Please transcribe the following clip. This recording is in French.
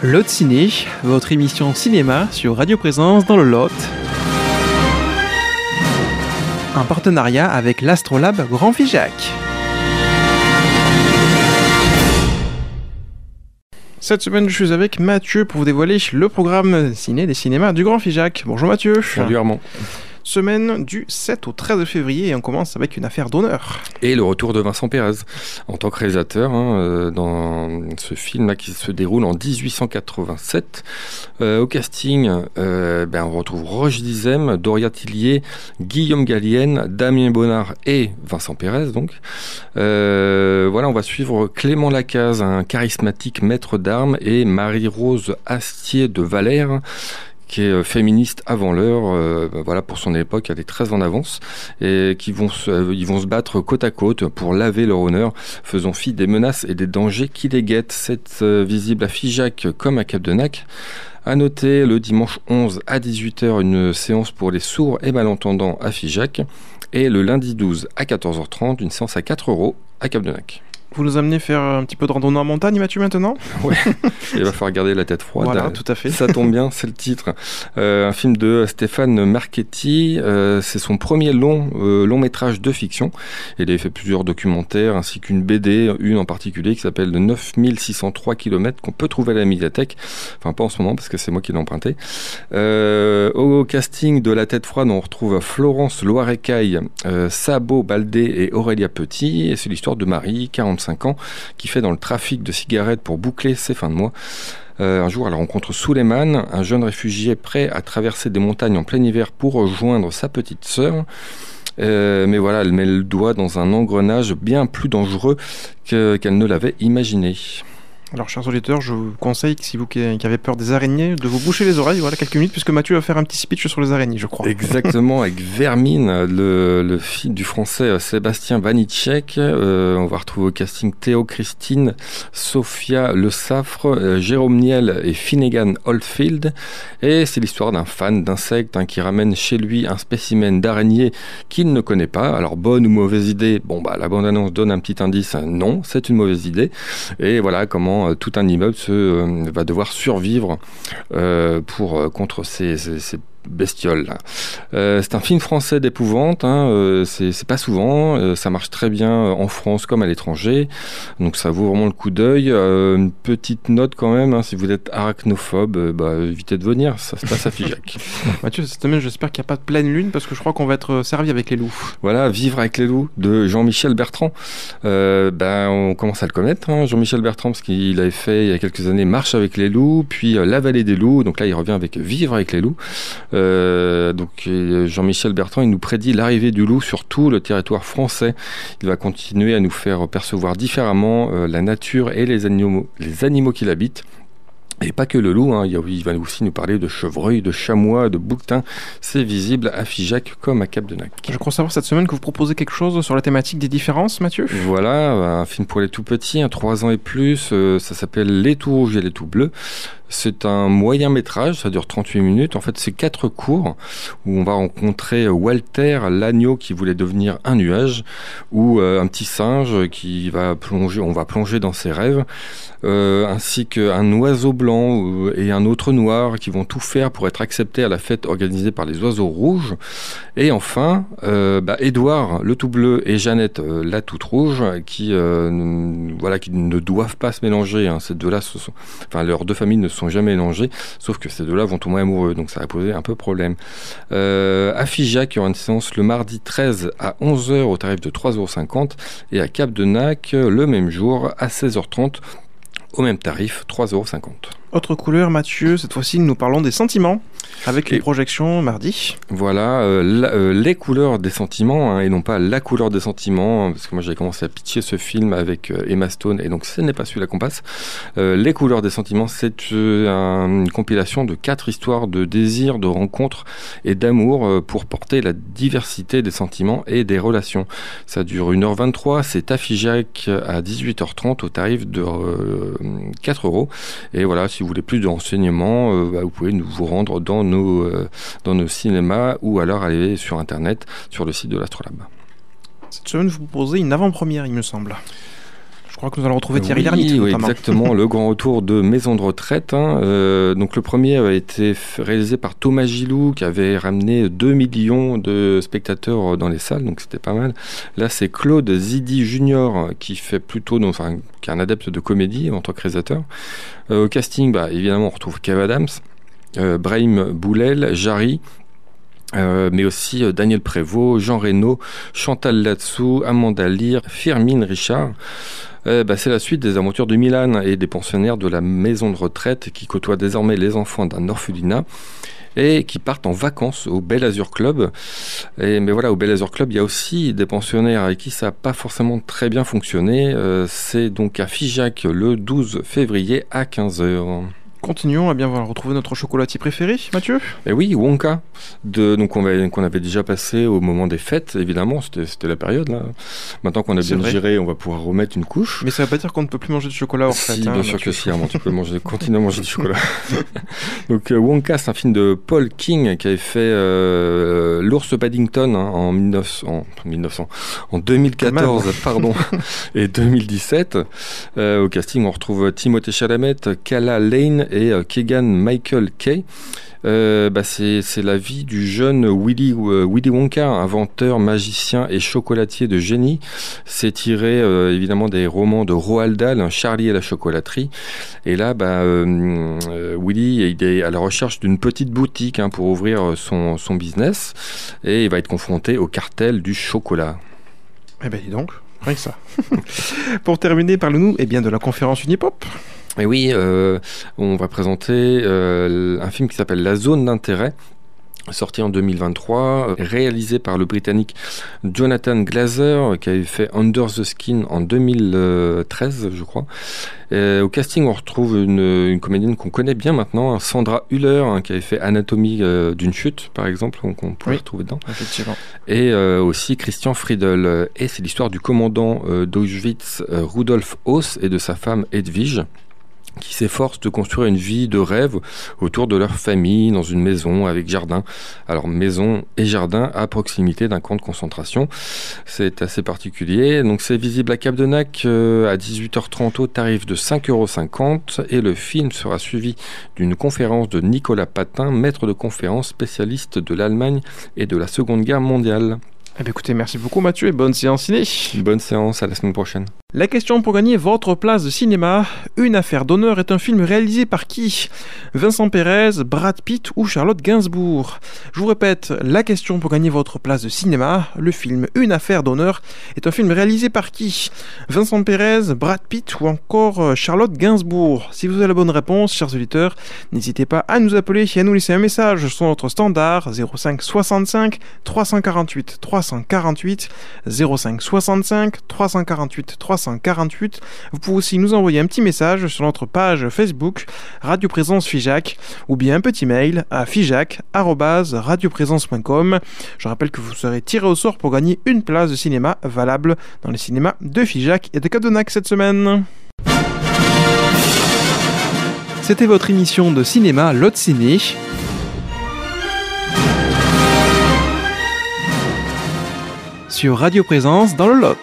Lot Ciné, votre émission cinéma sur Radio Présence dans le Lot. Un partenariat avec l'Astrolabe Grand Figeac. Cette semaine, je suis avec Mathieu pour vous dévoiler le programme ciné des cinémas du Grand Figeac. Bonjour Mathieu. Salut Armand semaine du 7 au 13 février et on commence avec une affaire d'honneur. Et le retour de Vincent Pérez en tant que réalisateur hein, euh, dans ce film qui se déroule en 1887. Euh, au casting, euh, ben, on retrouve Roche Dizem, Doria Tillier, Guillaume Gallienne, Damien Bonnard et Vincent Pérez. Donc, voilà, on va suivre Clément Lacaze, un charismatique maître d'armes, et Marie-Rose Astier de Valère qui est euh, féministe avant l'heure. Euh, bah, voilà, pour son époque, elle est très en avance et qui vont se, euh, vont se battre côte à côte pour laver leur honneur, faisant fi des menaces et des dangers qui les guettent. C'est visible à Figeac comme à Cap-de-Nac. À noter le dimanche 11 à 18h une séance pour les sourds et malentendants à Figeac et le lundi 12 à 14h30 une séance à 4 euros à Cap-de-Nac. Vous nous amenez faire un petit peu de randonnée en montagne, Mathieu, maintenant Ouais, il va falloir garder la tête froide. Voilà, tout à fait. Ça tombe bien, c'est le titre. Euh, un film de Stéphane Marchetti. Euh, c'est son premier long, euh, long métrage de fiction. Il a fait plusieurs documentaires ainsi qu'une BD, une en particulier qui s'appelle 9603 km qu'on peut trouver à la médiathèque. Enfin, pas en ce moment parce que c'est moi qui l'ai emprunté. au casting de La tête froide, on retrouve Florence Loirecaille, Sabo Baldé et Aurélia Petit. Et c'est l'histoire de Marie, 40 ans, qui fait dans le trafic de cigarettes pour boucler ses fins de mois. Euh, un jour, elle rencontre Suleiman, un jeune réfugié prêt à traverser des montagnes en plein hiver pour rejoindre sa petite sœur. Euh, mais voilà, elle met le doigt dans un engrenage bien plus dangereux qu'elle ne l'avait imaginé. Alors, chers auditeurs, je vous conseille, si vous qui avez peur des araignées, de vous boucher les oreilles, voilà, quelques minutes, puisque Mathieu va faire un petit speech sur les araignées, je crois. Exactement, avec Vermine, le, le film du français euh, Sébastien Vanitschek. Euh, on va retrouver au casting Théo Christine, Sophia Le Safre, euh, Jérôme Niel et Finnegan Oldfield. Et c'est l'histoire d'un fan d'insectes hein, qui ramène chez lui un spécimen d'araignée qu'il ne connaît pas. Alors, bonne ou mauvaise idée? Bon, bah, la bande-annonce donne un petit indice. Non, c'est une mauvaise idée. Et voilà comment euh, tout un immeuble euh, va devoir survivre euh, pour, contre ces, bestiole. Euh, c'est un film français d'épouvante, hein, euh, c'est pas souvent, euh, ça marche très bien en France comme à l'étranger, donc ça vaut vraiment le coup d'œil. une petite note quand même, hein, si vous êtes arachnophobe, bah, évitez de venir, ça se passe à Figeac. Mathieu, cette semaine j'espère qu'il n'y a pas de pleine lune parce que je crois qu'on va être servi avec les loups. Voilà, Vivre avec les loups de Jean-Michel Bertrand. ben, on commence à le connaître, hein, Jean-Michel Bertrand, parce qu'il avait fait il y a quelques années Marche avec les loups, puis La vallée des loups, donc là il revient avec Vivre avec les loups. Euh, donc euh, Jean-Michel Bertrand, il nous prédit l'arrivée du loup sur tout le territoire français. Il va continuer à nous faire percevoir différemment euh, la nature et les animaux, les animaux qui l'habitent. Et pas que le loup, hein. il va aussi nous parler de chevreuil, de chamois, de bouquetin. C'est visible à Figeac comme à Cap-de-Nac. Je crois savoir cette semaine que vous proposez quelque chose sur la thématique des différences, Mathieu Voilà, un film pour les tout petits, hein, 3 ans et plus. ça s'appelle Les tout rouges et les tout bleus. C'est un moyen métrage, ça dure 38 minutes. En fait, c'est quatre cours où on va rencontrer Walter, l'agneau qui voulait devenir un nuage, ou euh, un petit singe qui va plonger, on va plonger dans ses rêves, euh, ainsi qu'un oiseau blanc et un autre noir qui vont tout faire pour être acceptés à la fête organisée par les oiseaux rouges. Et enfin, euh, bah, Édouard, le tout bleu, et Jeannette, la toute rouge, qui, voilà, qui ne doivent pas se mélanger. Hein. Ces deux-là, enfin, leurs deux familles ne jamais mélangés, sauf que ces deux-là vont tomber amoureux, donc ça va poser un peu problème. Euh, à Figeac, il y aura une séance le mardi 13 à 11h au tarif de 3,50€ et à Cap de Nac le même jour à 16h30 au même tarif, 3,50€. Autre couleur, Mathieu, cette fois-ci nous parlons des sentiments avec les projections mardi. Voilà, euh, euh, les couleurs des sentiments hein, et non pas la couleur des sentiments, hein, parce que moi j'ai commencé à pitcher ce film avec euh, Emma Stone et donc ce n'est pas celui-là qu'on passe. les couleurs des sentiments, c'est une compilation de quatre histoires de désir, de rencontres et d'amour pour porter la diversité des sentiments et des relations. Ça dure 1h23, c'est affijac à 18h30 au tarif de 4 euros. Et voilà, si vous voulez plus de renseignements, euh, bah, vous pouvez nous vous rendre dans nos, euh, dans nos cinémas ou alors aller sur Internet, sur le site de l'Astrolabe. Cette semaine, vous proposez une avant-première, il me semble crois que nous allons retrouver Thierry oui, Lhermitte. oui, notamment. exactement, le grand retour de Maison de retraite. hein. Euh, donc le premier a été réalisé par Thomas Gilou, qui avait ramené 2 millions de spectateurs dans les salles, donc c'était pas mal. Là, c'est Claude Zidi Junior qui fait plutôt, donc, enfin, qui est un adepte de comédie en tant que réalisateur. Euh, au casting, bah, évidemment, on retrouve Kev Adams, euh, Brahim Boulel, Jarry. euh, mais aussi euh, Daniel Prévost, Jean Reno, Chantal Latsou, Amanda Lear, Firmine Richard. Euh, bah, c'est la suite des aventures de Milan et des pensionnaires de la maison de retraite qui côtoient désormais les enfants d'un orphelinat et qui partent en vacances au Bel Azur Club. Mais voilà, au Bel Azur Club, il y a aussi des pensionnaires avec qui ça n'a pas forcément très bien fonctionné. Euh, c'est donc à Figeac le 12 février à 15h. Continuons à bien voir retrouver notre chocolatier préféré, Mathieu. Et oui, Wonka, de, donc qu'on avait déjà passé au moment des fêtes, évidemment, c'était, la période là. Maintenant qu'on a bien vrai. géré, on va pouvoir remettre une couche. Mais ça veut pas dire qu'on ne peut plus manger de chocolat hors Si, hein, bien sûr Mathieu. que si, Armand, tu peux manger, continuer à manger du chocolat. Donc euh, Wonka, c'est un film de Paul King qui avait fait euh, L'ours Paddington hein, en, 1900, en 1900, en 2014, pardon, et 2017. Euh, au casting, on retrouve Timothée Chalamet, Kala Lane et euh, Keegan Michael Kay. Euh, bah, c'est, la vie du jeune Willy, euh, Willy Wonka, inventeur, magicien et chocolatier de génie. C'est tiré euh, évidemment des romans de Roald Dahl, hein, Charlie et la chocolaterie. Et là, bah, Willy il est à la recherche d'une petite boutique hein, pour ouvrir son, son business et il va être confronté au cartel du chocolat. Eh ben dis donc, rien que ça. Pour terminer, parle-nous eh de la conférence Unipop. Et oui, euh, on va présenter euh, un film qui s'appelle La zone d'intérêt. Sorti en 2023, euh, réalisé par le Britannique Jonathan Glazer, qui avait fait Under the Skin en 2013, je crois. Et au casting, on retrouve une, une comédienne qu'on connaît bien maintenant, hein, Sandra Hüller, hein, qui avait fait Anatomie euh, d'une chute, par exemple, donc on peut Oui. la retrouver dedans. Effectivement. Et euh, aussi Christian Friedel. Et c'est l'histoire du commandant euh, d'Auschwitz, Rudolf Haus, et de sa femme Edwige qui s'efforcent de construire une vie de rêve autour de leur famille, dans une maison avec jardin. Alors maison et jardin à proximité d'un camp de concentration. C'est assez particulier. Donc c'est visible à Cap de Nac euh, à 18h30 au tarif de 5,50€ et le film sera suivi d'une conférence de Nicolas Patin, maître de conférence spécialiste de l'Allemagne et de la Seconde Guerre mondiale. Eh bien, écoutez, merci beaucoup Mathieu et bonne séance ciné. Bonne séance, à la semaine prochaine. La question pour gagner votre place de cinéma. Une affaire d'honneur est un film réalisé par qui? Vincent Pérez, Brad Pitt ou Charlotte Gainsbourg? Je vous répète, la question pour gagner votre place de cinéma. Le film Une affaire d'honneur est un film réalisé par qui? Vincent Pérez, Brad Pitt ou encore euh, Charlotte Gainsbourg? Si vous avez la bonne réponse, chers auditeurs, n'hésitez pas à nous appeler et à nous laisser un message sur notre standard 05 65 348 348 05 65 348 348. Vous pouvez aussi nous envoyer un petit message sur notre page Facebook Radio Présence Figeac ou bien un petit mail à figeac@radioprésence.com. Je rappelle que vous serez tiré au sort pour gagner une place de cinéma valable dans les cinémas de Figeac et de Cadenac cette semaine. C'était votre émission de cinéma Lot Ciné. Sur Radio Présence dans le Lot.